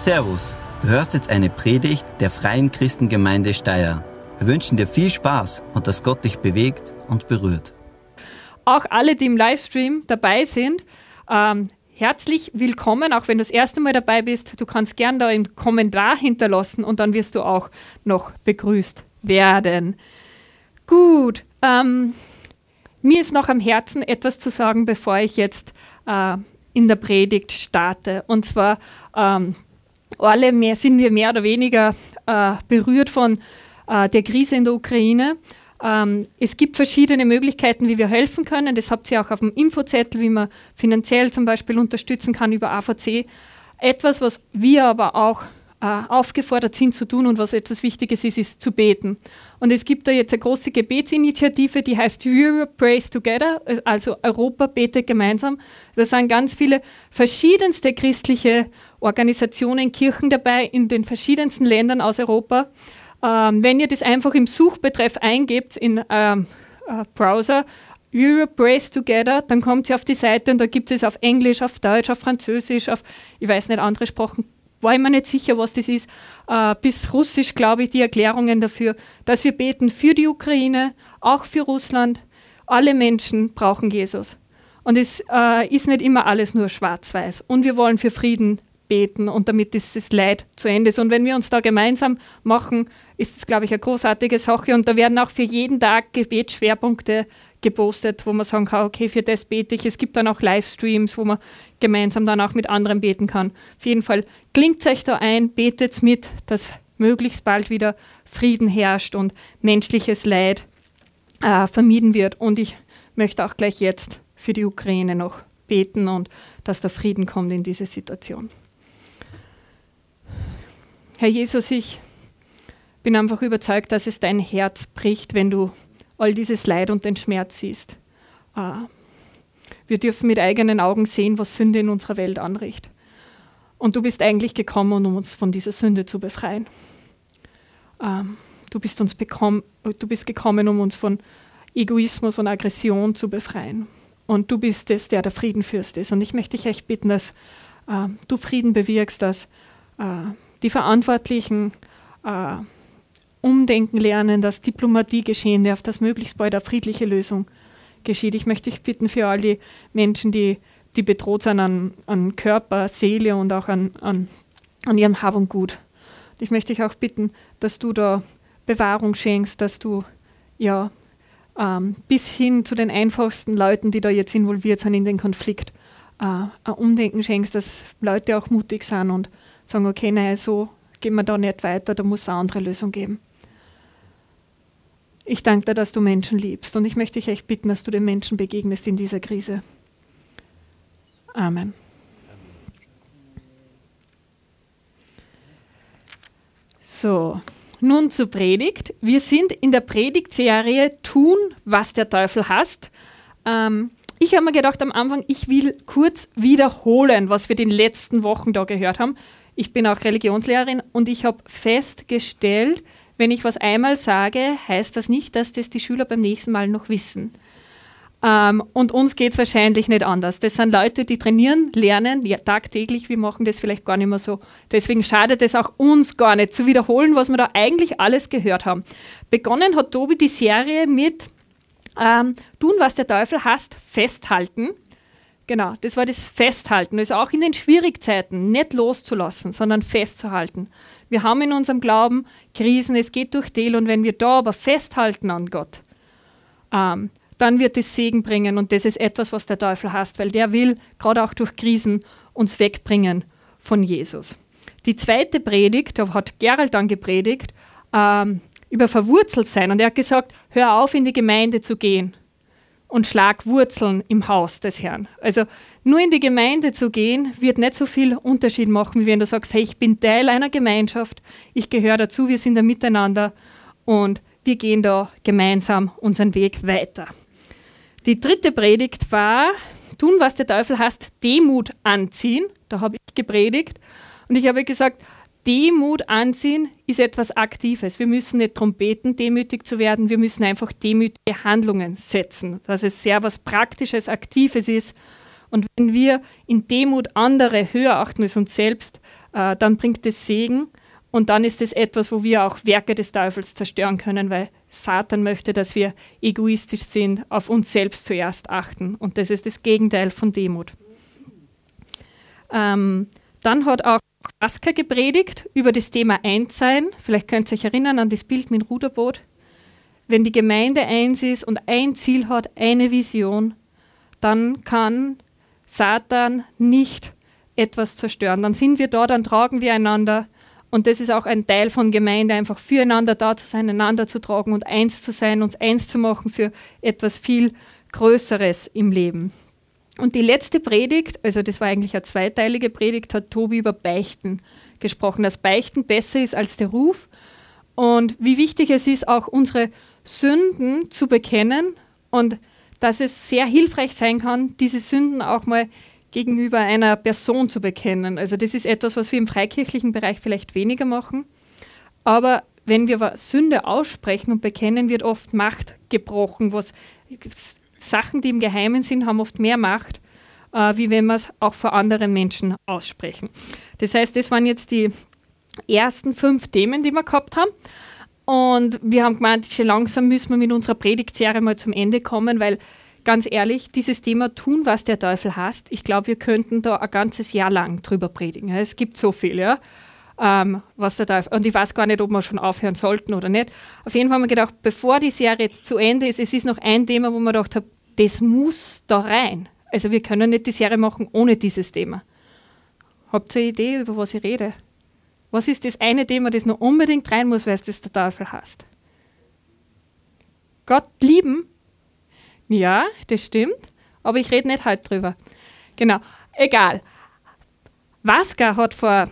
Servus, du hörst jetzt eine Predigt der Freien Christengemeinde Steyr. Wir wünschen dir viel Spaß und dass Gott dich bewegt und berührt. Auch alle, die im Livestream dabei sind, ähm, herzlich willkommen, auch wenn du das erste Mal dabei bist. Du kannst gern da einen Kommentar hinterlassen und dann wirst du auch noch begrüßt werden. Gut, ähm, mir ist noch am Herzen etwas zu sagen, bevor ich jetzt äh, in der Predigt starte. Und zwar ähm, alle mehr, sind wir mehr oder weniger äh, berührt von äh, der Krise in der Ukraine. Ähm, es gibt verschiedene Möglichkeiten, wie wir helfen können. Das habt ihr auch auf dem Infozettel, wie man finanziell zum Beispiel unterstützen kann über AVC. Etwas, was wir aber auch aufgefordert sind zu tun und was etwas Wichtiges ist, ist zu beten. Und es gibt da jetzt eine große Gebetsinitiative, die heißt Europe Prays Together, also Europa betet gemeinsam. Da sind ganz viele verschiedenste christliche Organisationen, Kirchen dabei in den verschiedensten Ländern aus Europa. Ähm, wenn ihr das einfach im Suchbetreff eingebt in ähm, äh, Browser, Europe Prays Together, dann kommt ihr auf die Seite und da gibt es auf Englisch, auf Deutsch, auf Französisch, auf, ich weiß nicht, andere Sprachen, war ich mir nicht sicher, was das ist, äh, bis Russisch, glaube ich, die Erklärungen dafür, dass wir beten für die Ukraine, auch für Russland. Alle Menschen brauchen Jesus. Und es äh, ist nicht immer alles nur schwarz-weiß. Und wir wollen für Frieden beten und damit ist das Leid zu Ende. Und wenn wir uns da gemeinsam machen, ist es, glaube ich, eine großartige Sache. Und da werden auch für jeden Tag Gebetsschwerpunkte gepostet, wo man sagen kann, okay, für das bete ich. Es gibt dann auch Livestreams, wo man gemeinsam dann auch mit anderen beten kann. Auf jeden Fall klingt euch da ein, betet mit, dass möglichst bald wieder Frieden herrscht und menschliches Leid äh, vermieden wird. Und ich möchte auch gleich jetzt für die Ukraine noch beten und dass der Frieden kommt in diese Situation. Herr Jesus, ich bin einfach überzeugt, dass es dein Herz bricht, wenn du all dieses Leid und den Schmerz siehst. Äh, wir dürfen mit eigenen Augen sehen, was Sünde in unserer Welt anrichtet. Und du bist eigentlich gekommen, um uns von dieser Sünde zu befreien. Ähm, du, bist uns du bist gekommen, um uns von Egoismus und Aggression zu befreien. Und du bist es, der der Friedenfürst ist. Und ich möchte dich echt bitten, dass äh, du Frieden bewirkst, dass äh, die Verantwortlichen äh, umdenken lernen, dass Diplomatie geschehen darf, dass möglichst bald eine friedliche Lösung geschieht. Ich möchte dich bitten für all die Menschen, die, die bedroht sind an, an Körper, Seele und auch an, an, an ihrem Hab und Gut. Ich möchte dich auch bitten, dass du da Bewahrung schenkst, dass du ja ähm, bis hin zu den einfachsten Leuten, die da jetzt involviert sind in den Konflikt, äh, ein Umdenken schenkst, dass Leute auch mutig sind und sagen, okay, nein, so gehen wir da nicht weiter, da muss es eine andere Lösung geben. Ich danke dir, dass du Menschen liebst und ich möchte dich echt bitten, dass du den Menschen begegnest in dieser Krise. Amen. So, nun zur Predigt. Wir sind in der Predigtserie Tun, was der Teufel hasst. Ähm, ich habe mir gedacht am Anfang, ich will kurz wiederholen, was wir den letzten Wochen da gehört haben. Ich bin auch Religionslehrerin und ich habe festgestellt, wenn ich was einmal sage, heißt das nicht, dass das die Schüler beim nächsten Mal noch wissen. Ähm, und uns geht es wahrscheinlich nicht anders. Das sind Leute, die trainieren, lernen ja, tagtäglich. Wir machen das vielleicht gar nicht mehr so. Deswegen schadet es auch uns gar nicht zu wiederholen, was wir da eigentlich alles gehört haben. Begonnen hat Tobi die Serie mit ähm, Tun, was der Teufel hasst, festhalten. Genau, das war das Festhalten. Also auch in den Schwierigkeiten nicht loszulassen, sondern festzuhalten. Wir haben in unserem Glauben Krisen, es geht durch Del und wenn wir da aber festhalten an Gott, ähm, dann wird es Segen bringen und das ist etwas, was der Teufel hasst, weil der will gerade auch durch Krisen uns wegbringen von Jesus. Die zweite Predigt, da hat Gerald dann gepredigt, ähm, über verwurzelt sein und er hat gesagt, hör auf in die Gemeinde zu gehen und schlag Wurzeln im Haus des Herrn. Also nur in die Gemeinde zu gehen, wird nicht so viel Unterschied machen, wie wenn du sagst, hey, ich bin Teil einer Gemeinschaft, ich gehöre dazu, wir sind da miteinander und wir gehen da gemeinsam unseren Weg weiter. Die dritte Predigt war, tun, was der Teufel hasst, Demut anziehen. Da habe ich gepredigt und ich habe gesagt, Demut anziehen ist etwas Aktives. Wir müssen nicht trompeten, demütig zu werden. Wir müssen einfach demütige Handlungen setzen, dass es sehr was Praktisches, Aktives ist. Und wenn wir in Demut andere höher achten als uns selbst, äh, dann bringt es Segen und dann ist es etwas, wo wir auch Werke des Teufels zerstören können, weil Satan möchte, dass wir egoistisch sind, auf uns selbst zuerst achten. Und das ist das Gegenteil von Demut. Ähm, dann hat auch Asker gepredigt über das Thema Einssein. Vielleicht könnt ihr euch erinnern an das Bild mit dem Ruderboot. Wenn die Gemeinde eins ist und ein Ziel hat, eine Vision, dann kann Satan nicht etwas zerstören. Dann sind wir da, dann tragen wir einander. Und das ist auch ein Teil von Gemeinde, einfach füreinander da zu sein, einander zu tragen und eins zu sein, uns eins zu machen für etwas viel Größeres im Leben. Und die letzte Predigt, also das war eigentlich eine zweiteilige Predigt, hat Tobi über Beichten gesprochen, dass Beichten besser ist als der Ruf und wie wichtig es ist, auch unsere Sünden zu bekennen und dass es sehr hilfreich sein kann, diese Sünden auch mal gegenüber einer Person zu bekennen. Also das ist etwas, was wir im freikirchlichen Bereich vielleicht weniger machen, aber wenn wir Sünde aussprechen und bekennen, wird oft Macht gebrochen, was Sachen, die im Geheimen sind, haben oft mehr Macht, äh, wie wenn wir es auch vor anderen Menschen aussprechen. Das heißt, das waren jetzt die ersten fünf Themen, die wir gehabt haben. Und wir haben gemeint, schon langsam müssen wir mit unserer Predigtserie mal zum Ende kommen, weil ganz ehrlich, dieses Thema tun, was der Teufel hasst, ich glaube, wir könnten da ein ganzes Jahr lang drüber predigen. Es gibt so viel, ja. Ähm, was der Teufel, und ich weiß gar nicht, ob wir schon aufhören sollten oder nicht. Auf jeden Fall haben wir gedacht, bevor die Serie zu Ende ist, es ist noch ein Thema, wo man gedacht hat, das muss da rein. Also wir können nicht die Serie machen ohne dieses Thema. Habt ihr eine Idee, über was ich rede? Was ist das eine Thema, das noch unbedingt rein muss, weil es das der Teufel hasst? Gott lieben? Ja, das stimmt. Aber ich rede nicht heute drüber. Genau. Egal. Vaska hat vor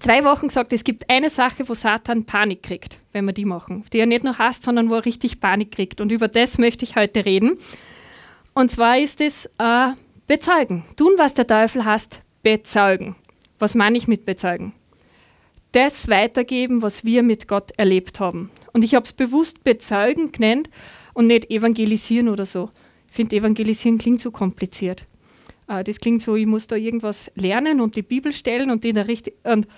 zwei Wochen gesagt, es gibt eine Sache, wo Satan Panik kriegt, wenn wir die machen. Die er nicht nur hasst, sondern wo er richtig Panik kriegt. Und über das möchte ich heute reden. Und zwar ist es äh, bezeugen. Tun, was der Teufel hasst, bezeugen. Was meine ich mit bezeugen? Das weitergeben, was wir mit Gott erlebt haben. Und ich habe es bewusst bezeugen genannt und nicht evangelisieren oder so. Ich finde, evangelisieren klingt so kompliziert. Äh, das klingt so, ich muss da irgendwas lernen und die Bibel stellen und die da richtig. Und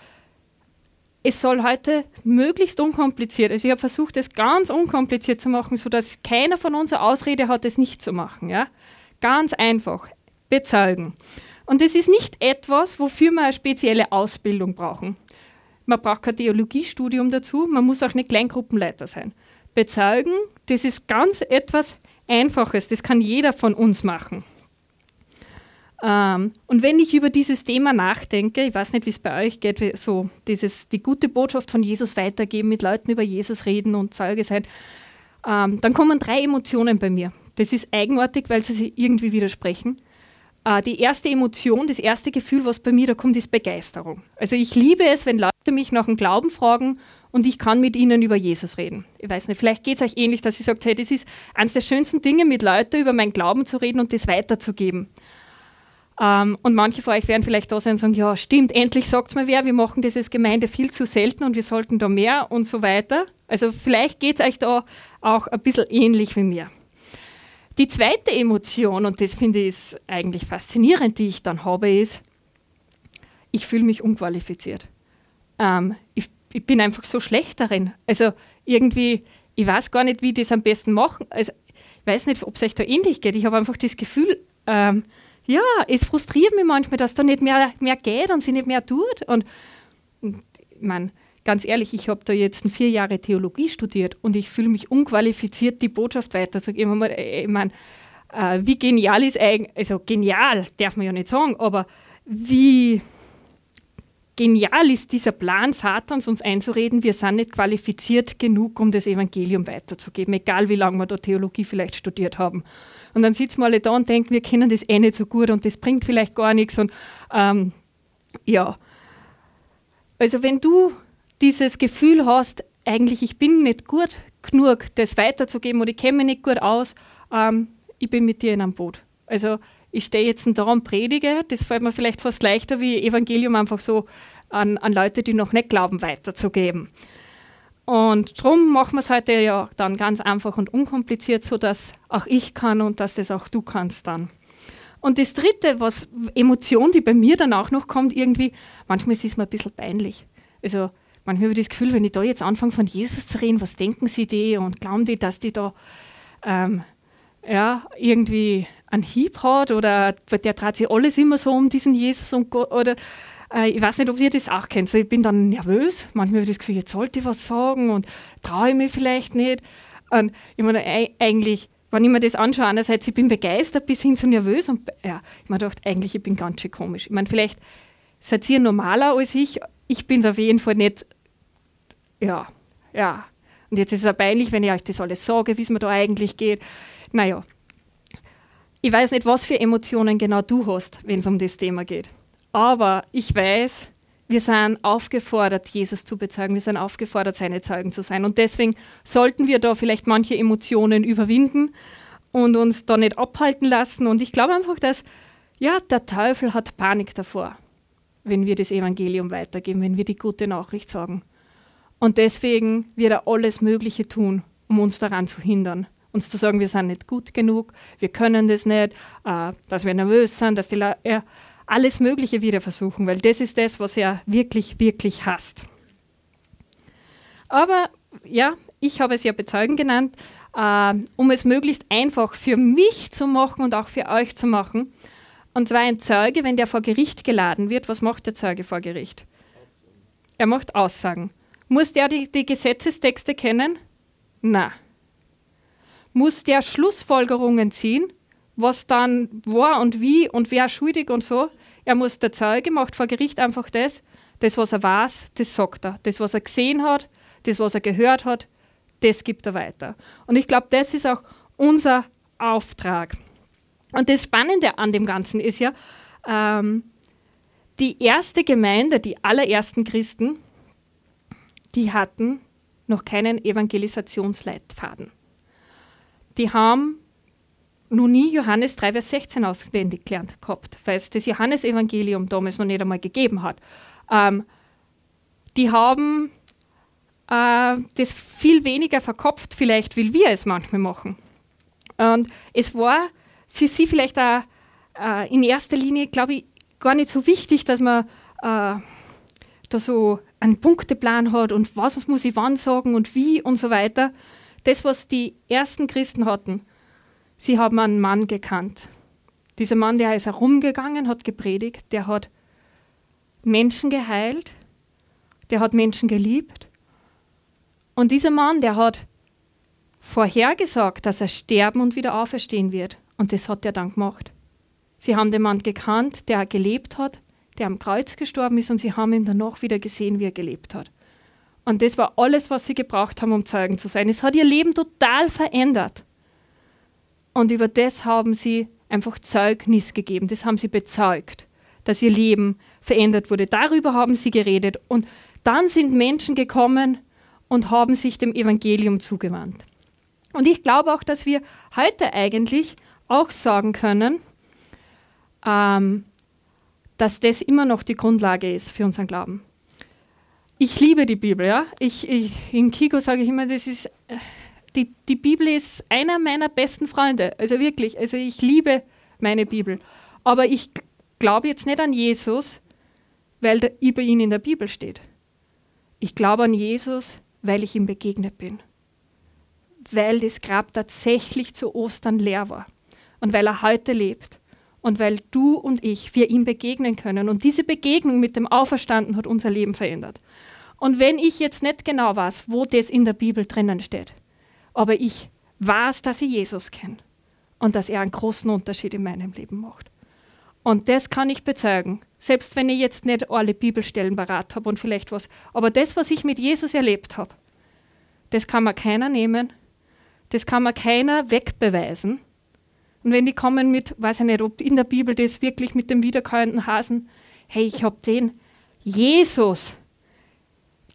es soll heute möglichst unkompliziert. Also ich habe versucht, es ganz unkompliziert zu machen, sodass keiner von uns eine Ausrede hat, es nicht zu machen. Ja? Ganz einfach. Bezeugen. Und das ist nicht etwas, wofür wir eine spezielle Ausbildung brauchen. Man braucht kein Theologiestudium dazu, man muss auch nicht Kleingruppenleiter sein. Bezeugen, das ist ganz etwas Einfaches, das kann jeder von uns machen. Ähm, und wenn ich über dieses Thema nachdenke, ich weiß nicht, wie es bei euch geht, so dieses, die gute Botschaft von Jesus weitergeben, mit Leuten über Jesus reden und Zeuge sein, ähm, dann kommen drei Emotionen bei mir. Das ist eigenartig, weil sie sich irgendwie widersprechen. Äh, die erste Emotion, das erste Gefühl, was bei mir da kommt, ist Begeisterung. Also ich liebe es, wenn Leute mich nach dem Glauben fragen und ich kann mit ihnen über Jesus reden. Ich weiß nicht, vielleicht geht es euch ähnlich, dass ihr sagt, hey, das ist eines der schönsten Dinge, mit Leuten über meinen Glauben zu reden und das weiterzugeben. Ähm, und manche von euch werden vielleicht da sein und sagen, ja, stimmt, endlich sagt es mir wer, wir machen das als Gemeinde viel zu selten und wir sollten da mehr und so weiter. Also vielleicht geht es euch da auch ein bisschen ähnlich wie mir. Die zweite Emotion, und das finde ich eigentlich faszinierend, die ich dann habe, ist, ich fühle mich unqualifiziert. Ähm, ich, ich, bin einfach so schlecht darin. Also irgendwie, ich weiß gar nicht, wie ich das am besten machen. Also, ich weiß nicht, ob es euch da ähnlich geht. Ich habe einfach das Gefühl, ähm, ja, es frustriert mich manchmal, dass da nicht mehr, mehr geht und sie nicht mehr tut. Und, und ich meine, ganz ehrlich, ich habe da jetzt vier Jahre Theologie studiert und ich fühle mich unqualifiziert, die Botschaft weiterzugeben. Äh, ich meine, äh, wie genial ist eigentlich, also genial darf man ja nicht sagen, aber wie genial ist dieser Plan Satans, uns einzureden, wir sind nicht qualifiziert genug, um das Evangelium weiterzugeben, egal wie lange wir da Theologie vielleicht studiert haben. Und dann sitzen wir alle da und denken, wir kennen das eh nicht so gut und das bringt vielleicht gar nichts. Und ähm, ja, also wenn du dieses Gefühl hast, eigentlich ich bin nicht gut genug, das weiterzugeben oder ich kenne mich nicht gut aus, ähm, ich bin mit dir in einem Boot. Also ich stehe jetzt da und predige, das fällt mir vielleicht fast leichter, wie Evangelium einfach so an, an Leute, die noch nicht glauben, weiterzugeben. Und darum machen wir es heute ja dann ganz einfach und unkompliziert, sodass auch ich kann und dass das auch du kannst dann. Und das dritte, was Emotion, die bei mir dann auch noch kommt, irgendwie, manchmal ist es mir ein bisschen peinlich. Also manchmal habe ich das Gefühl, wenn ich da jetzt anfange von Jesus zu reden, was denken sie die und glauben die, dass die da ähm, ja, irgendwie einen Hieb hat oder der dreht sich alles immer so um diesen Jesus und Gott oder äh, ich weiß nicht, ob ihr das auch kennt. So, ich bin dann nervös, manchmal habe ich das Gefühl, jetzt sollte ich was sagen und traue ich mich vielleicht nicht. Und ich meine, eigentlich, wenn ich mir das anschaue, einerseits, ich bin begeistert bis hin zu nervös und ja, ich mir gedacht, eigentlich, ich bin ganz schön komisch. Ich meine, vielleicht seid ihr normaler als ich, ich bin es auf jeden Fall nicht, ja, ja. Und jetzt ist es auch peinlich, wenn ich euch das alles sage, wie es mir da eigentlich geht. Naja, ich weiß nicht, was für Emotionen genau du hast, wenn es um das Thema geht. Aber ich weiß, wir sind aufgefordert, Jesus zu bezeugen. Wir sind aufgefordert, seine Zeugen zu sein. Und deswegen sollten wir da vielleicht manche Emotionen überwinden und uns da nicht abhalten lassen. Und ich glaube einfach, dass ja, der Teufel hat Panik davor, wenn wir das Evangelium weitergeben, wenn wir die gute Nachricht sagen. Und deswegen wird er alles Mögliche tun, um uns daran zu hindern. Uns zu sagen, wir sind nicht gut genug, wir können das nicht, äh, dass wir nervös sind, dass die Le ja, alles Mögliche wieder versuchen, weil das ist das, was er wirklich, wirklich hasst. Aber ja, ich habe es ja bezeugen genannt, äh, um es möglichst einfach für mich zu machen und auch für euch zu machen. Und zwar ein Zeuge, wenn der vor Gericht geladen wird, was macht der Zeuge vor Gericht? Er macht Aussagen. Muss der die, die Gesetzestexte kennen? Na. Muss der Schlussfolgerungen ziehen? was dann war und wie und wer schuldig und so. Er muss der Zeuge, macht vor Gericht einfach das, das, was er weiß, das sagt er. Das, was er gesehen hat, das, was er gehört hat, das gibt er weiter. Und ich glaube, das ist auch unser Auftrag. Und das Spannende an dem Ganzen ist ja, ähm, die erste Gemeinde, die allerersten Christen, die hatten noch keinen Evangelisationsleitfaden. Die haben noch nie Johannes 3, Vers 16 auswendig gelernt gehabt, weil es das Johannesevangelium damals noch nicht einmal gegeben hat. Ähm, die haben äh, das viel weniger verkopft, vielleicht, wie wir es manchmal machen. Und es war für sie vielleicht auch äh, in erster Linie, glaube ich, gar nicht so wichtig, dass man äh, da so einen Punkteplan hat und was muss ich wann sagen und wie und so weiter. Das, was die ersten Christen hatten, Sie haben einen Mann gekannt. Dieser Mann, der ist herumgegangen, hat gepredigt, der hat Menschen geheilt, der hat Menschen geliebt. Und dieser Mann, der hat vorhergesagt, dass er sterben und wieder auferstehen wird. Und das hat er dann gemacht. Sie haben den Mann gekannt, der gelebt hat, der am Kreuz gestorben ist und sie haben ihn danach wieder gesehen, wie er gelebt hat. Und das war alles, was sie gebraucht haben, um Zeugen zu sein. Es hat ihr Leben total verändert. Und über das haben sie einfach Zeugnis gegeben, das haben sie bezeugt, dass ihr Leben verändert wurde. Darüber haben sie geredet. Und dann sind Menschen gekommen und haben sich dem Evangelium zugewandt. Und ich glaube auch, dass wir heute eigentlich auch sagen können, ähm, dass das immer noch die Grundlage ist für unseren Glauben. Ich liebe die Bibel, ja. Ich, ich, in Kiko sage ich immer, das ist die, die Bibel ist einer meiner besten Freunde. Also wirklich, also ich liebe meine Bibel. Aber ich glaube jetzt nicht an Jesus, weil der, über ihn in der Bibel steht. Ich glaube an Jesus, weil ich ihm begegnet bin. Weil das Grab tatsächlich zu Ostern leer war. Und weil er heute lebt. Und weil du und ich, wir ihm begegnen können. Und diese Begegnung mit dem Auferstanden hat unser Leben verändert. Und wenn ich jetzt nicht genau weiß, wo das in der Bibel drinnen steht, aber ich weiß, dass ich Jesus kenne und dass er einen großen Unterschied in meinem Leben macht. Und das kann ich bezeugen, selbst wenn ich jetzt nicht alle Bibelstellen parat habe und vielleicht was. Aber das, was ich mit Jesus erlebt habe, das kann mir keiner nehmen, das kann mir keiner wegbeweisen. Und wenn die kommen mit, weiß ich nicht, ob in der Bibel das wirklich mit dem wiederkäuenden Hasen, hey, ich habe den Jesus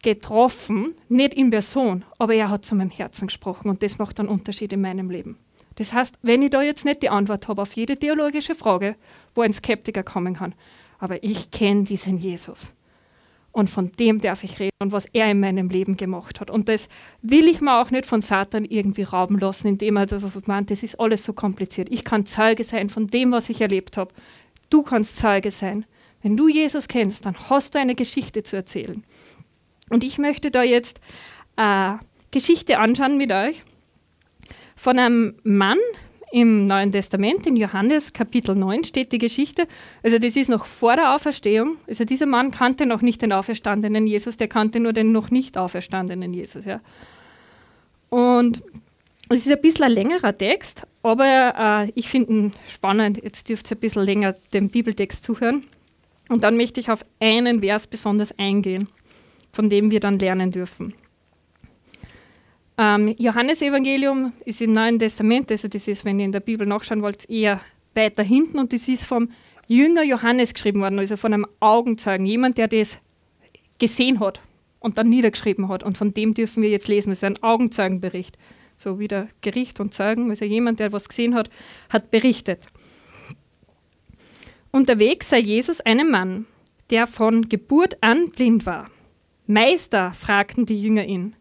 getroffen, nicht in Person, aber er hat zu meinem Herzen gesprochen und das macht einen Unterschied in meinem Leben. Das heißt, wenn ich da jetzt nicht die Antwort habe auf jede theologische Frage, wo ein Skeptiker kommen kann, aber ich kenne diesen Jesus. Und von dem darf ich reden und was er in meinem Leben gemacht hat. Und das will ich mir auch nicht von Satan irgendwie rauben lassen, indem er meint, das ist alles so kompliziert. Ich kann Zeuge sein von dem, was ich erlebt habe. Du kannst Zeuge sein. Wenn du Jesus kennst, dann hast du eine Geschichte zu erzählen. Und ich möchte da jetzt eine Geschichte anschauen mit euch von einem Mann, im Neuen Testament, in Johannes Kapitel 9 steht die Geschichte. Also das ist noch vor der Auferstehung. Also dieser Mann kannte noch nicht den auferstandenen Jesus, der kannte nur den noch nicht auferstandenen Jesus. Ja. Und es ist ein bisschen ein längerer Text, aber äh, ich finde ihn spannend. Jetzt dürft ihr ein bisschen länger dem Bibeltext zuhören. Und dann möchte ich auf einen Vers besonders eingehen, von dem wir dann lernen dürfen. Ähm, Johannesevangelium ist im Neuen Testament, also das ist, wenn ihr in der Bibel nachschauen wollt, eher weiter hinten und das ist vom Jünger Johannes geschrieben worden, also von einem Augenzeugen, jemand, der das gesehen hat und dann niedergeschrieben hat. Und von dem dürfen wir jetzt lesen. Das ist ein Augenzeugenbericht. So wie der Gericht und Zeugen, also jemand, der was gesehen hat, hat berichtet. Unterwegs sei Jesus einem Mann, der von Geburt an blind war. Meister, fragten die Jünger ihn,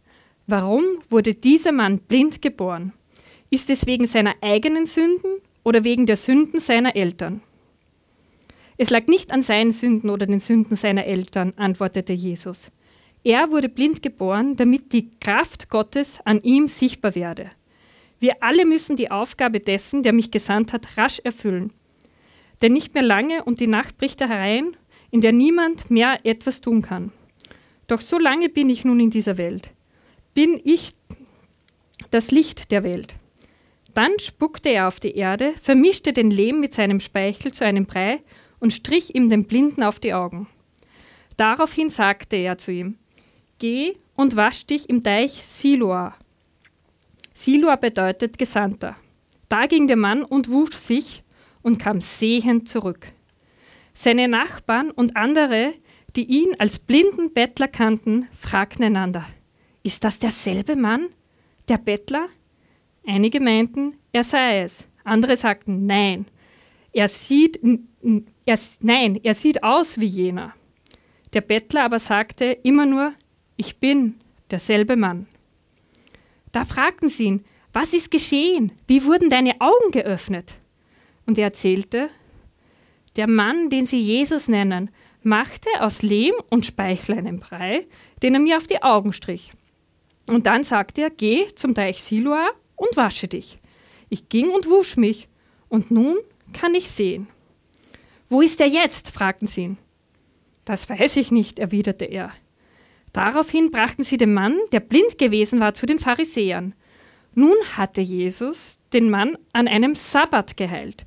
Warum wurde dieser Mann blind geboren? Ist es wegen seiner eigenen Sünden oder wegen der Sünden seiner Eltern? Es lag nicht an seinen Sünden oder den Sünden seiner Eltern, antwortete Jesus. Er wurde blind geboren, damit die Kraft Gottes an ihm sichtbar werde. Wir alle müssen die Aufgabe dessen, der mich gesandt hat, rasch erfüllen. Denn nicht mehr lange und die Nacht bricht herein, in der niemand mehr etwas tun kann. Doch so lange bin ich nun in dieser Welt bin ich das Licht der Welt. Dann spuckte er auf die Erde, vermischte den Lehm mit seinem Speichel zu einem Brei und strich ihm den Blinden auf die Augen. Daraufhin sagte er zu ihm, Geh und wasch dich im Teich Siloa. Siloa bedeutet Gesandter. Da ging der Mann und wusch sich und kam sehend zurück. Seine Nachbarn und andere, die ihn als blinden Bettler kannten, fragten einander, ist das derselbe Mann, der Bettler? Einige meinten, er sei es. Andere sagten, nein, er sieht, er, nein, er sieht aus wie jener. Der Bettler aber sagte immer nur, ich bin derselbe Mann. Da fragten sie ihn, was ist geschehen? Wie wurden deine Augen geöffnet? Und er erzählte, der Mann, den sie Jesus nennen, machte aus Lehm und Speichel einen Brei, den er mir auf die Augen strich. Und dann sagte er, geh zum Teich Siloa und wasche dich. Ich ging und wusch mich, und nun kann ich sehen. Wo ist er jetzt? fragten sie ihn. Das weiß ich nicht, erwiderte er. Daraufhin brachten sie den Mann, der blind gewesen war, zu den Pharisäern. Nun hatte Jesus den Mann an einem Sabbat geheilt.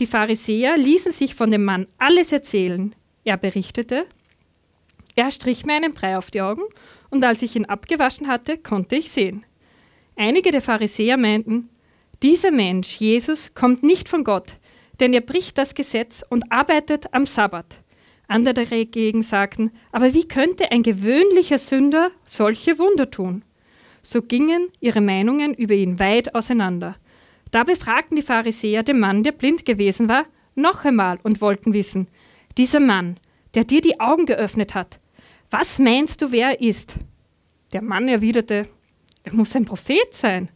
Die Pharisäer ließen sich von dem Mann alles erzählen. Er berichtete, er strich mir einen Brei auf die Augen und als ich ihn abgewaschen hatte, konnte ich sehen. Einige der Pharisäer meinten, dieser Mensch, Jesus, kommt nicht von Gott, denn er bricht das Gesetz und arbeitet am Sabbat. Andere dagegen sagten, aber wie könnte ein gewöhnlicher Sünder solche Wunder tun? So gingen ihre Meinungen über ihn weit auseinander. Da befragten die Pharisäer den Mann, der blind gewesen war, noch einmal und wollten wissen, dieser Mann, der dir die Augen geöffnet hat, was meinst du, wer er ist? Der Mann erwiderte, er muss ein Prophet sein.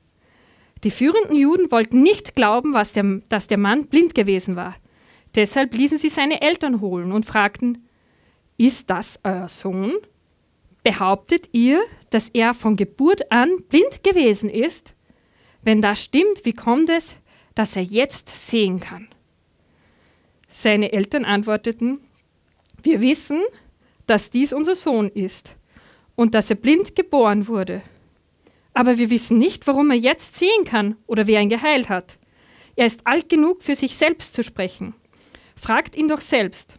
Die führenden Juden wollten nicht glauben, der, dass der Mann blind gewesen war. Deshalb ließen sie seine Eltern holen und fragten, ist das euer Sohn? Behauptet ihr, dass er von Geburt an blind gewesen ist? Wenn das stimmt, wie kommt es, dass er jetzt sehen kann? Seine Eltern antworteten, wir wissen, dass dies unser Sohn ist und dass er blind geboren wurde. Aber wir wissen nicht, warum er jetzt sehen kann oder wer ihn geheilt hat. Er ist alt genug, für sich selbst zu sprechen. Fragt ihn doch selbst.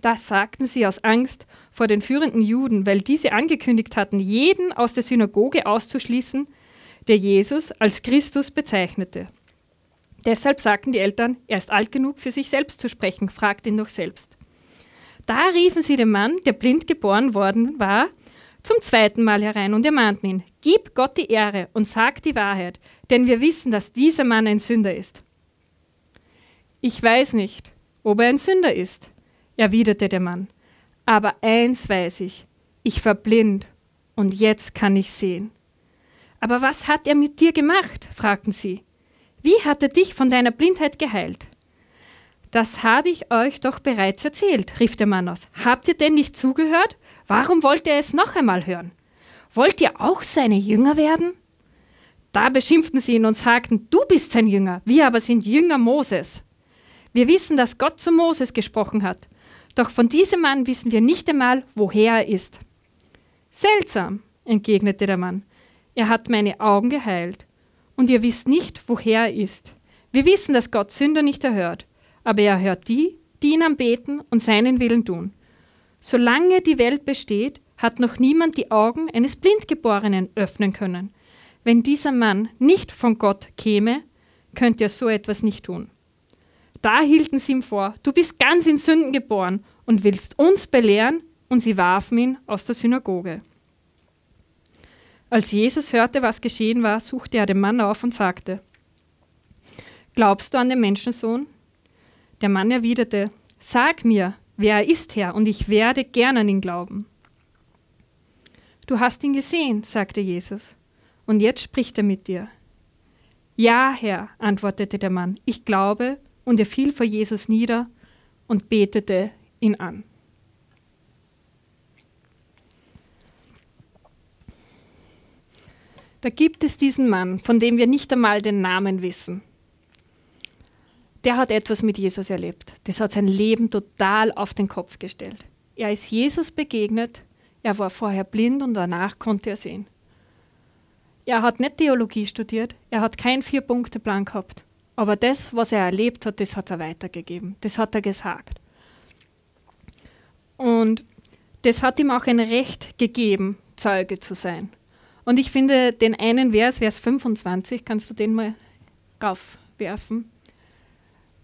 Das sagten sie aus Angst vor den führenden Juden, weil diese angekündigt hatten, jeden aus der Synagoge auszuschließen, der Jesus als Christus bezeichnete. Deshalb sagten die Eltern, er ist alt genug, für sich selbst zu sprechen, fragt ihn doch selbst. Da riefen sie den Mann, der blind geboren worden war, zum zweiten Mal herein und ermahnten ihn, Gib Gott die Ehre und sag die Wahrheit, denn wir wissen, dass dieser Mann ein Sünder ist. Ich weiß nicht, ob er ein Sünder ist, erwiderte der Mann. Aber eins weiß ich, ich war blind und jetzt kann ich sehen. Aber was hat er mit dir gemacht? fragten sie. Wie hat er dich von deiner Blindheit geheilt? Das habe ich euch doch bereits erzählt, rief der Mann aus. Habt ihr denn nicht zugehört? Warum wollt ihr es noch einmal hören? Wollt ihr auch seine Jünger werden? Da beschimpften sie ihn und sagten, du bist sein Jünger, wir aber sind Jünger Moses. Wir wissen, dass Gott zu Moses gesprochen hat, doch von diesem Mann wissen wir nicht einmal, woher er ist. Seltsam, entgegnete der Mann, er hat meine Augen geheilt, und ihr wisst nicht, woher er ist. Wir wissen, dass Gott Sünder nicht erhört, aber er hört die, die ihn anbeten und seinen Willen tun. Solange die Welt besteht, hat noch niemand die Augen eines Blindgeborenen öffnen können. Wenn dieser Mann nicht von Gott käme, könnte er so etwas nicht tun. Da hielten sie ihm vor, du bist ganz in Sünden geboren und willst uns belehren, und sie warfen ihn aus der Synagoge. Als Jesus hörte, was geschehen war, suchte er den Mann auf und sagte, Glaubst du an den Menschensohn? Der Mann erwiderte, Sag mir, wer er ist, Herr, und ich werde gern an ihn glauben. Du hast ihn gesehen, sagte Jesus, und jetzt spricht er mit dir. Ja, Herr, antwortete der Mann, ich glaube, und er fiel vor Jesus nieder und betete ihn an. Da gibt es diesen Mann, von dem wir nicht einmal den Namen wissen. Der hat etwas mit Jesus erlebt. Das hat sein Leben total auf den Kopf gestellt. Er ist Jesus begegnet, er war vorher blind und danach konnte er sehen. Er hat nicht Theologie studiert, er hat keinen Vier-Punkte-Plan gehabt. Aber das, was er erlebt hat, das hat er weitergegeben. Das hat er gesagt. Und das hat ihm auch ein Recht gegeben, Zeuge zu sein. Und ich finde den einen Vers, Vers 25, kannst du den mal raufwerfen?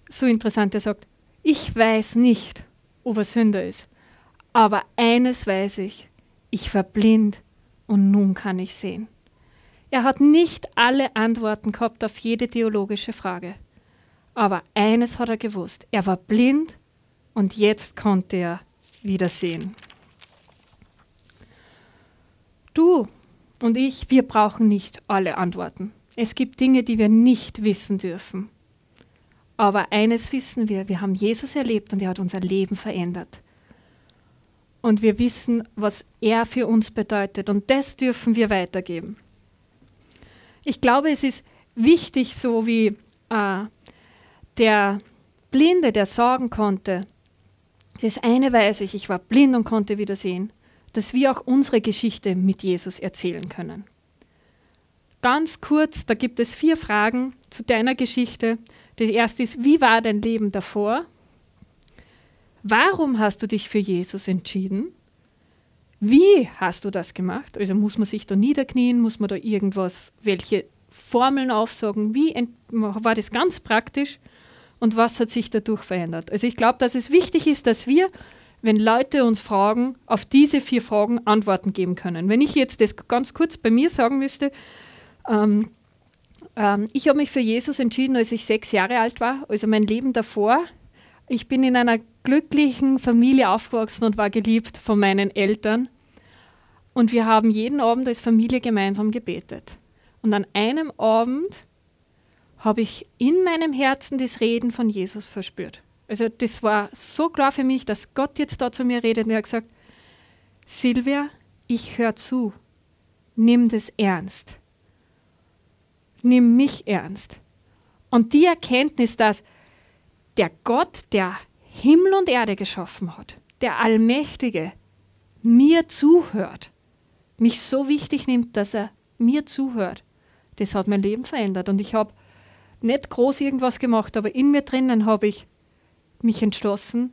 So interessant, er sagt, ich weiß nicht, ob er Sünder ist, aber eines weiß ich, ich war blind und nun kann ich sehen. Er hat nicht alle Antworten gehabt auf jede theologische Frage. Aber eines hat er gewusst. Er war blind und jetzt konnte er wieder sehen. Du und ich, wir brauchen nicht alle Antworten. Es gibt Dinge, die wir nicht wissen dürfen. Aber eines wissen wir, wir haben Jesus erlebt und er hat unser Leben verändert. Und wir wissen, was er für uns bedeutet und das dürfen wir weitergeben. Ich glaube, es ist wichtig, so wie äh, der Blinde, der sagen konnte, das eine weiß ich, ich war blind und konnte wieder sehen, dass wir auch unsere Geschichte mit Jesus erzählen können. Ganz kurz, da gibt es vier Fragen zu deiner Geschichte. Die erste ist, wie war dein Leben davor? Warum hast du dich für Jesus entschieden? Wie hast du das gemacht? Also muss man sich da niederknien, muss man da irgendwas, welche Formeln aufsagen? Wie war das ganz praktisch? Und was hat sich dadurch verändert? Also ich glaube, dass es wichtig ist, dass wir, wenn Leute uns fragen, auf diese vier Fragen Antworten geben können. Wenn ich jetzt das ganz kurz bei mir sagen müsste, ähm, ähm, ich habe mich für Jesus entschieden, als ich sechs Jahre alt war, also mein Leben davor. Ich bin in einer glücklichen Familie aufgewachsen und war geliebt von meinen Eltern. Und wir haben jeden Abend als Familie gemeinsam gebetet. Und an einem Abend habe ich in meinem Herzen das Reden von Jesus verspürt. Also das war so klar für mich, dass Gott jetzt da zu mir redet und er hat gesagt, Silvia, ich höre zu. Nimm das ernst. Nimm mich ernst. Und die Erkenntnis, dass der Gott, der Himmel und Erde geschaffen hat, der Allmächtige, mir zuhört, mich so wichtig nimmt, dass er mir zuhört, das hat mein Leben verändert. Und ich habe nicht groß irgendwas gemacht, aber in mir drinnen habe ich mich entschlossen,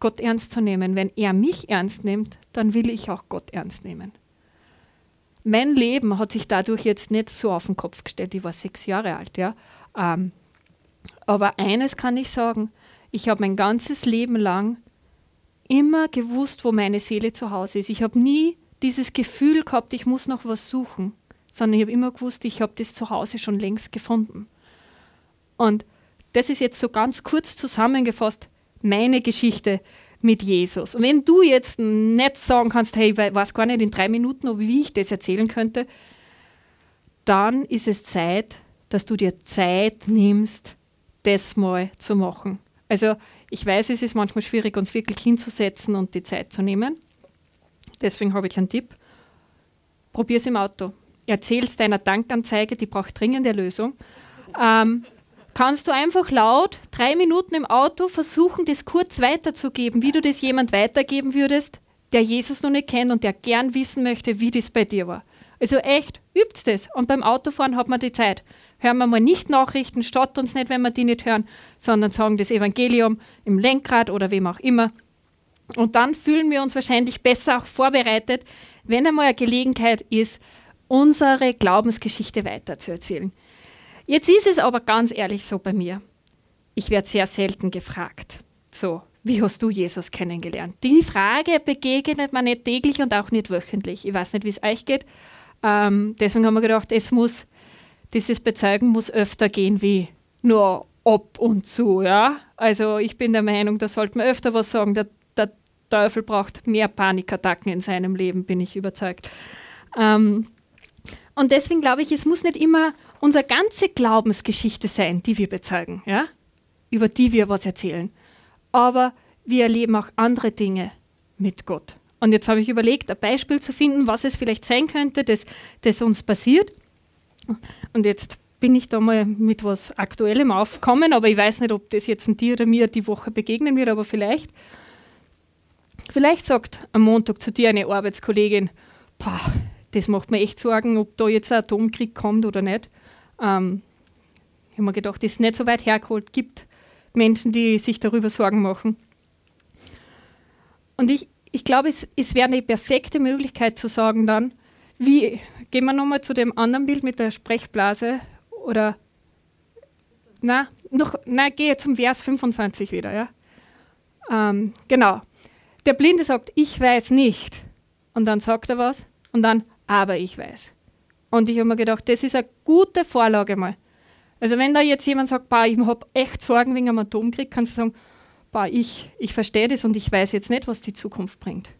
Gott ernst zu nehmen. Wenn er mich ernst nimmt, dann will ich auch Gott ernst nehmen. Mein Leben hat sich dadurch jetzt nicht so auf den Kopf gestellt. Ich war sechs Jahre alt, ja. Ähm, aber eines kann ich sagen, ich habe mein ganzes Leben lang immer gewusst, wo meine Seele zu Hause ist. Ich habe nie dieses Gefühl gehabt, ich muss noch was suchen, sondern ich habe immer gewusst, ich habe das zu Hause schon längst gefunden. Und das ist jetzt so ganz kurz zusammengefasst meine Geschichte, mit Jesus. Und wenn du jetzt nicht sagen kannst, hey, ich weiß gar nicht in drei Minuten, wie ich das erzählen könnte, dann ist es Zeit, dass du dir Zeit nimmst, das mal zu machen. Also ich weiß, es ist manchmal schwierig, uns wirklich hinzusetzen und die Zeit zu nehmen. Deswegen habe ich einen Tipp. Probier es im Auto. Erzähl es deiner Tankanzeige, die braucht dringende Lösung. Ähm, kannst du einfach laut drei Minuten im Auto versuchen, das kurz weiterzugeben, wie du das jemand weitergeben würdest, der Jesus noch nicht kennt und der gern wissen möchte, wie das bei dir war. Also echt, übt das. Und beim Autofahren hat man die Zeit. Hören wir mal nicht Nachrichten, statt uns nicht, wenn wir die nicht hören, sondern sagen das Evangelium im Lenkrad oder wem auch immer. Und dann fühlen wir uns wahrscheinlich besser auch vorbereitet, wenn einmal eine Gelegenheit ist, unsere Glaubensgeschichte weiterzuerzählen. Jetzt ist es aber ganz ehrlich so bei mir. Ich werde sehr selten gefragt. So, wie hast du Jesus kennengelernt? Die Frage begegnet man nicht täglich und auch nicht wöchentlich. Ich weiß nicht, wie es euch geht. Ähm, deswegen haben wir gedacht, es muss, dieses Bezeugen muss öfter gehen wie nur ab und zu. Ja? Also ich bin der Meinung, da sollte man öfter was sagen. Der, der Teufel braucht mehr Panikattacken in seinem Leben, bin ich überzeugt. Ähm, und deswegen glaube ich, es muss nicht immer unsere ganze Glaubensgeschichte sein, die wir bezeugen, ja? über die wir was erzählen. Aber wir erleben auch andere Dinge mit Gott. Und jetzt habe ich überlegt, ein Beispiel zu finden, was es vielleicht sein könnte, das, das uns passiert. Und jetzt bin ich da mal mit was Aktuellem aufgekommen, aber ich weiß nicht, ob das jetzt ein dir oder mir die Woche begegnen wird, aber vielleicht. Vielleicht sagt am Montag zu dir eine Arbeitskollegin, das macht mir echt Sorgen, ob da jetzt ein Atomkrieg kommt oder nicht. Ähm, ich habe mir gedacht, das ist nicht so weit hergeholt. gibt Menschen, die sich darüber Sorgen machen. Und ich, ich glaube, es, es wäre eine perfekte Möglichkeit zu sagen dann, wie, gehen wir nochmal zu dem anderen Bild mit der Sprechblase oder, na, noch, na, gehe zum Vers 25 wieder, ja. Ähm, genau. Der Blinde sagt, ich weiß nicht. Und dann sagt er was und dann, aber ich weiß. Und ich habe mir gedacht, das ist eine gute Vorlage mal. Also wenn da jetzt jemand sagt, bah, ich habe echt Sorgen wegen einem Atomkrieg, kannst du sagen, bah, ich, ich verstehe das und ich weiß jetzt nicht, was die Zukunft bringt.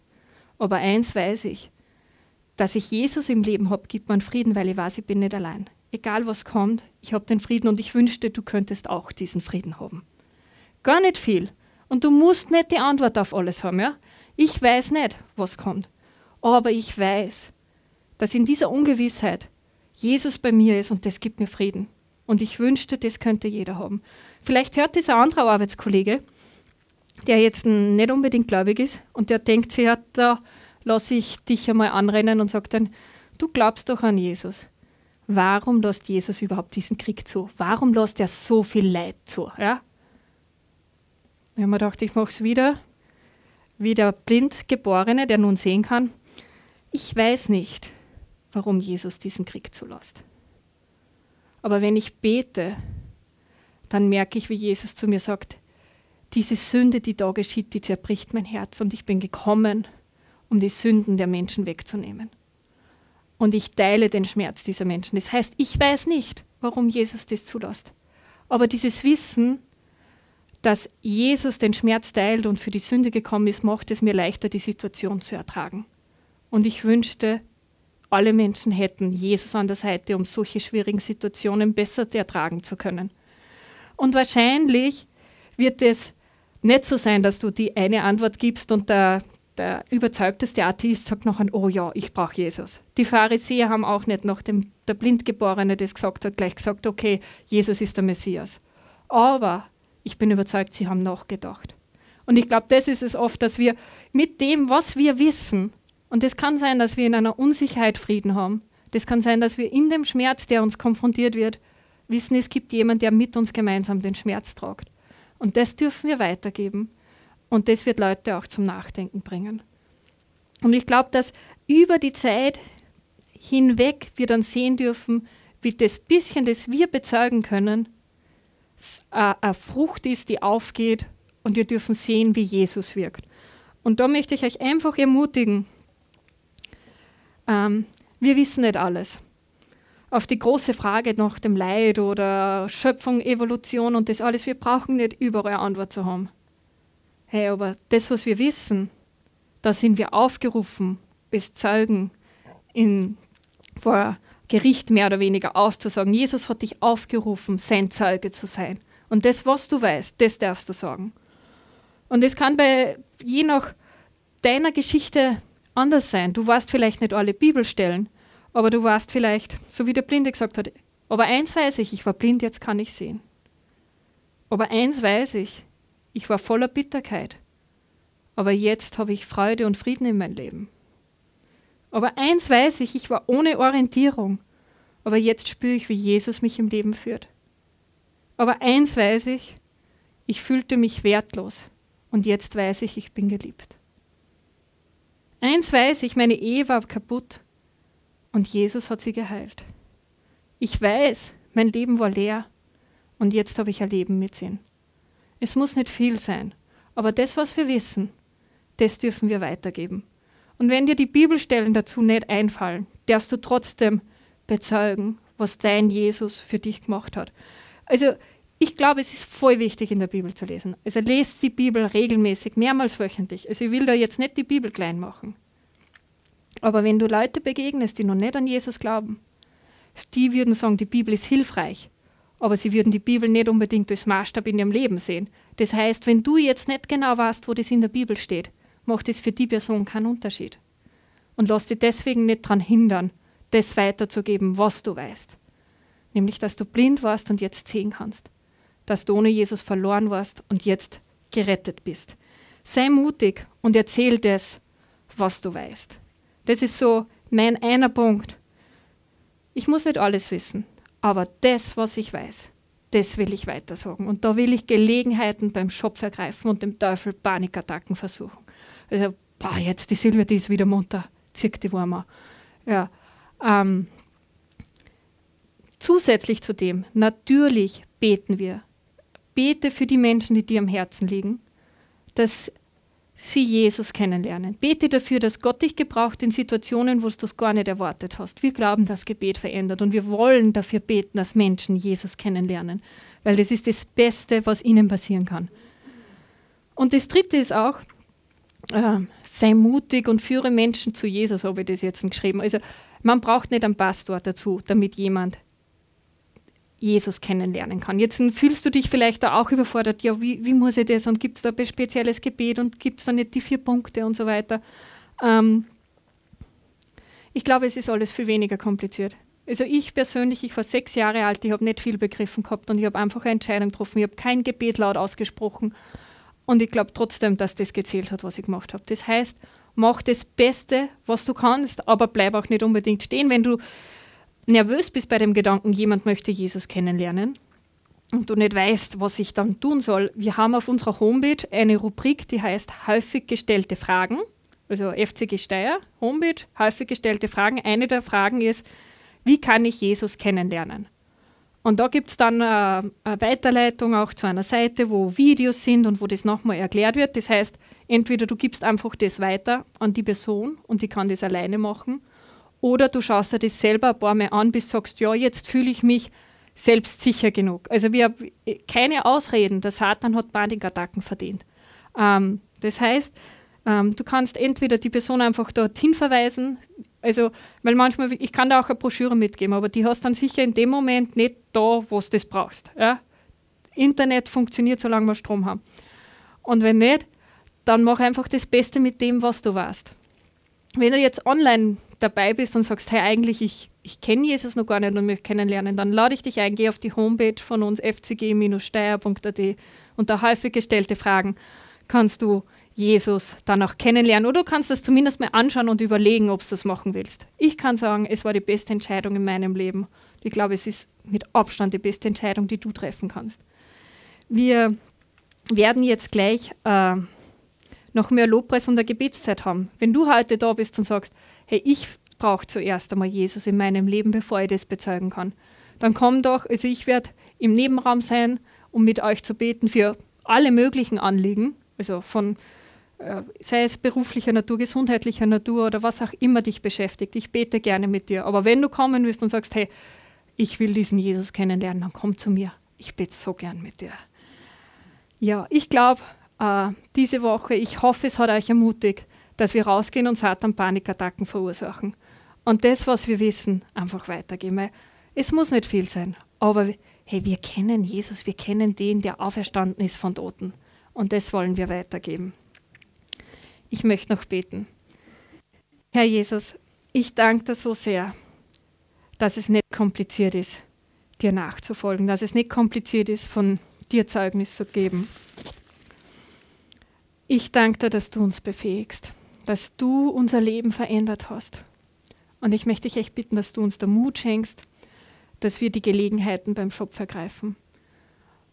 Aber eins weiß ich, dass ich Jesus im Leben habe, gibt mir Frieden, weil ich weiß, ich bin nicht allein. Egal was kommt, ich habe den Frieden und ich wünschte, du könntest auch diesen Frieden haben. Gar nicht viel. Und du musst nicht die Antwort auf alles haben, ja? Ich weiß nicht, was kommt. Aber ich weiß, dass in dieser Ungewissheit Jesus bei mir ist und das gibt mir Frieden. Und ich wünschte, das könnte jeder haben. Vielleicht hört dieser andere Arbeitskollege, der jetzt nicht unbedingt gläubig ist und der denkt sich, ja, da lasse ich dich einmal anrennen und sagt dann, du glaubst doch an Jesus. Warum lässt Jesus überhaupt diesen Krieg zu? Warum lässt er so viel Leid zu? Ja? Ich habe mir gedacht, ich mache es wieder, wie der Blindgeborene, der nun sehen kann. Ich weiß nicht, warum Jesus diesen Krieg zulässt. Aber wenn ich bete, dann merke ich, wie Jesus zu mir sagt, diese Sünde, die da geschieht, die zerbricht mein Herz und ich bin gekommen, um die Sünden der Menschen wegzunehmen. Und ich teile den Schmerz dieser Menschen. Das heißt, ich weiß nicht, warum Jesus das zulässt. Aber dieses Wissen, dass Jesus den Schmerz teilt und für die Sünde gekommen ist, macht es mir leichter, die Situation zu ertragen. Und ich wünschte, alle Menschen hätten Jesus an der Seite, um solche schwierigen Situationen besser ertragen zu können. Und wahrscheinlich wird es nicht so sein, dass du die eine Antwort gibst und der, der überzeugteste Atheist sagt noch ein, oh ja, ich brauche Jesus. Die Pharisäer haben auch nicht, nachdem der Blindgeborene das gesagt hat, gleich gesagt, okay, Jesus ist der Messias. Aber ich bin überzeugt, sie haben nachgedacht. Und ich glaube, das ist es oft, dass wir mit dem, was wir wissen, und es kann sein, dass wir in einer Unsicherheit Frieden haben. Das kann sein, dass wir in dem Schmerz, der uns konfrontiert wird, wissen, es gibt jemanden, der mit uns gemeinsam den Schmerz tragt. Und das dürfen wir weitergeben. Und das wird Leute auch zum Nachdenken bringen. Und ich glaube, dass über die Zeit hinweg wir dann sehen dürfen, wie das bisschen, das wir bezeugen können, eine Frucht ist, die aufgeht. Und wir dürfen sehen, wie Jesus wirkt. Und da möchte ich euch einfach ermutigen, ähm, wir wissen nicht alles. Auf die große Frage nach dem Leid oder Schöpfung, Evolution und das alles, wir brauchen nicht überall eine Antwort zu haben. Hey, aber das, was wir wissen, da sind wir aufgerufen, als Zeugen in, vor Gericht mehr oder weniger auszusagen. Jesus hat dich aufgerufen, sein Zeuge zu sein. Und das, was du weißt, das darfst du sagen. Und es kann bei je nach deiner Geschichte anders sein. Du weißt vielleicht nicht alle Bibelstellen, aber du warst vielleicht, so wie der Blinde gesagt hat, aber eins weiß ich, ich war blind, jetzt kann ich sehen. Aber eins weiß ich, ich war voller Bitterkeit, aber jetzt habe ich Freude und Frieden in mein Leben. Aber eins weiß ich, ich war ohne Orientierung, aber jetzt spüre ich, wie Jesus mich im Leben führt. Aber eins weiß ich, ich fühlte mich wertlos und jetzt weiß ich, ich bin geliebt. Eins weiß ich, meine Ehe war kaputt und Jesus hat sie geheilt. Ich weiß, mein Leben war leer und jetzt habe ich ein Leben mit Sinn. Es muss nicht viel sein, aber das, was wir wissen, das dürfen wir weitergeben. Und wenn dir die Bibelstellen dazu nicht einfallen, darfst du trotzdem bezeugen, was dein Jesus für dich gemacht hat. Also ich glaube, es ist voll wichtig, in der Bibel zu lesen. Also lest die Bibel regelmäßig, mehrmals wöchentlich. Also ich will da jetzt nicht die Bibel klein machen. Aber wenn du Leute begegnest, die noch nicht an Jesus glauben, die würden sagen, die Bibel ist hilfreich. Aber sie würden die Bibel nicht unbedingt als Maßstab in ihrem Leben sehen. Das heißt, wenn du jetzt nicht genau weißt, wo das in der Bibel steht, macht es für die Person keinen Unterschied. Und lass dich deswegen nicht daran hindern, das weiterzugeben, was du weißt. Nämlich, dass du blind warst und jetzt sehen kannst. Dass du ohne Jesus verloren warst und jetzt gerettet bist. Sei mutig und erzähl das, was du weißt. Das ist so mein einer Punkt. Ich muss nicht alles wissen, aber das, was ich weiß, das will ich weitersagen. Und da will ich Gelegenheiten beim Schopf ergreifen und dem Teufel Panikattacken versuchen. Also, boah, jetzt die Silvia, die ist wieder munter, zirkt die Würmer. Ja, ähm, zusätzlich zu dem, natürlich beten wir. Bete für die Menschen, die dir am Herzen liegen, dass sie Jesus kennenlernen. Bete dafür, dass Gott dich gebraucht in Situationen, wo du es gar nicht erwartet hast. Wir glauben, dass Gebet verändert und wir wollen dafür beten, dass Menschen Jesus kennenlernen, weil das ist das Beste, was ihnen passieren kann. Und das Dritte ist auch, äh, sei mutig und führe Menschen zu Jesus, habe ich das jetzt geschrieben. Also man braucht nicht einen Pastor dazu, damit jemand Jesus kennenlernen kann. Jetzt fühlst du dich vielleicht da auch überfordert, ja, wie, wie muss ich das und gibt es da ein spezielles Gebet und gibt es da nicht die vier Punkte und so weiter. Ähm, ich glaube, es ist alles viel weniger kompliziert. Also ich persönlich, ich war sechs Jahre alt, ich habe nicht viel begriffen gehabt und ich habe einfach eine Entscheidung getroffen. Ich habe kein Gebet laut ausgesprochen und ich glaube trotzdem, dass das gezählt hat, was ich gemacht habe. Das heißt, mach das Beste, was du kannst, aber bleib auch nicht unbedingt stehen. Wenn du nervös bist bei dem Gedanken, jemand möchte Jesus kennenlernen und du nicht weißt, was ich dann tun soll, wir haben auf unserer Homepage eine Rubrik, die heißt häufig gestellte Fragen. Also FCG Steyr, Homepage, häufig gestellte Fragen. Eine der Fragen ist, wie kann ich Jesus kennenlernen? Und da gibt es dann äh, eine Weiterleitung auch zu einer Seite, wo Videos sind und wo das nochmal erklärt wird. Das heißt, entweder du gibst einfach das weiter an die Person und die kann das alleine machen, oder du schaust dir das selber ein paar Mal an, bis du sagst, ja, jetzt fühle ich mich selbstsicher genug. Also wir haben keine Ausreden, der Satan hat Panikattacken verdient. Ähm, das heißt, ähm, du kannst entweder die Person einfach dorthin verweisen, also, weil manchmal, ich kann da auch eine Broschüre mitgeben, aber die hast dann sicher in dem Moment nicht da, wo du das brauchst. Ja? Internet funktioniert, solange wir Strom haben. Und wenn nicht, dann mach einfach das Beste mit dem, was du weißt. Wenn du jetzt online dabei bist und sagst, hey, eigentlich, ich, ich kenne Jesus noch gar nicht und möchte kennenlernen, dann lade ich dich ein, geh auf die Homepage von uns, fcg-steier.at und da häufig gestellte Fragen kannst du Jesus dann auch kennenlernen. Oder du kannst das zumindest mal anschauen und überlegen, ob du das machen willst. Ich kann sagen, es war die beste Entscheidung in meinem Leben. Ich glaube, es ist mit Abstand die beste Entscheidung, die du treffen kannst. Wir werden jetzt gleich äh, noch mehr Lobpreis und der Gebetszeit haben. Wenn du heute da bist und sagst, hey, ich brauche zuerst einmal Jesus in meinem Leben, bevor ich das bezeugen kann, dann komm doch, also ich werde im Nebenraum sein, um mit euch zu beten für alle möglichen Anliegen, also von äh, sei es beruflicher Natur, gesundheitlicher Natur oder was auch immer dich beschäftigt. Ich bete gerne mit dir. Aber wenn du kommen willst und sagst, hey, ich will diesen Jesus kennenlernen, dann komm zu mir. Ich bete so gern mit dir. Ja, ich glaube, äh, diese Woche. Ich hoffe, es hat euch ermutigt, dass wir rausgehen und Satan Panikattacken verursachen. Und das, was wir wissen, einfach weitergeben. Es muss nicht viel sein, aber hey, wir kennen Jesus, wir kennen den, der auferstanden ist von Toten. Und das wollen wir weitergeben. Ich möchte noch beten. Herr Jesus, ich danke dir so sehr, dass es nicht kompliziert ist, dir nachzufolgen, dass es nicht kompliziert ist, von dir Zeugnis zu geben. Ich danke dir, dass du uns befähigst, dass du unser Leben verändert hast. Und ich möchte dich echt bitten, dass du uns der Mut schenkst, dass wir die Gelegenheiten beim Schopf ergreifen.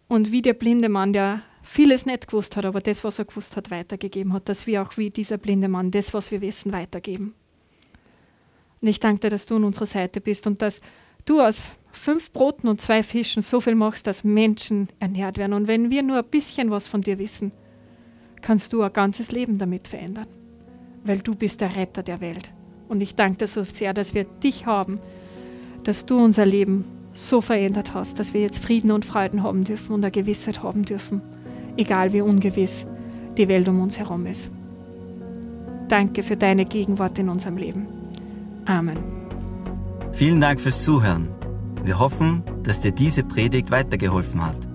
Und wie der blinde Mann, der vieles nicht gewusst hat, aber das, was er gewusst hat, weitergegeben hat, dass wir auch wie dieser blinde Mann das, was wir wissen, weitergeben. Und ich danke dir, dass du an unserer Seite bist und dass du aus fünf Broten und zwei Fischen so viel machst, dass Menschen ernährt werden. Und wenn wir nur ein bisschen was von dir wissen, kannst du ein ganzes Leben damit verändern, weil du bist der Retter der Welt. Und ich danke dir so sehr, dass wir dich haben, dass du unser Leben so verändert hast, dass wir jetzt Frieden und Freuden haben dürfen und eine Gewissheit haben dürfen, egal wie ungewiss die Welt um uns herum ist. Danke für deine Gegenwart in unserem Leben. Amen. Vielen Dank fürs Zuhören. Wir hoffen, dass dir diese Predigt weitergeholfen hat.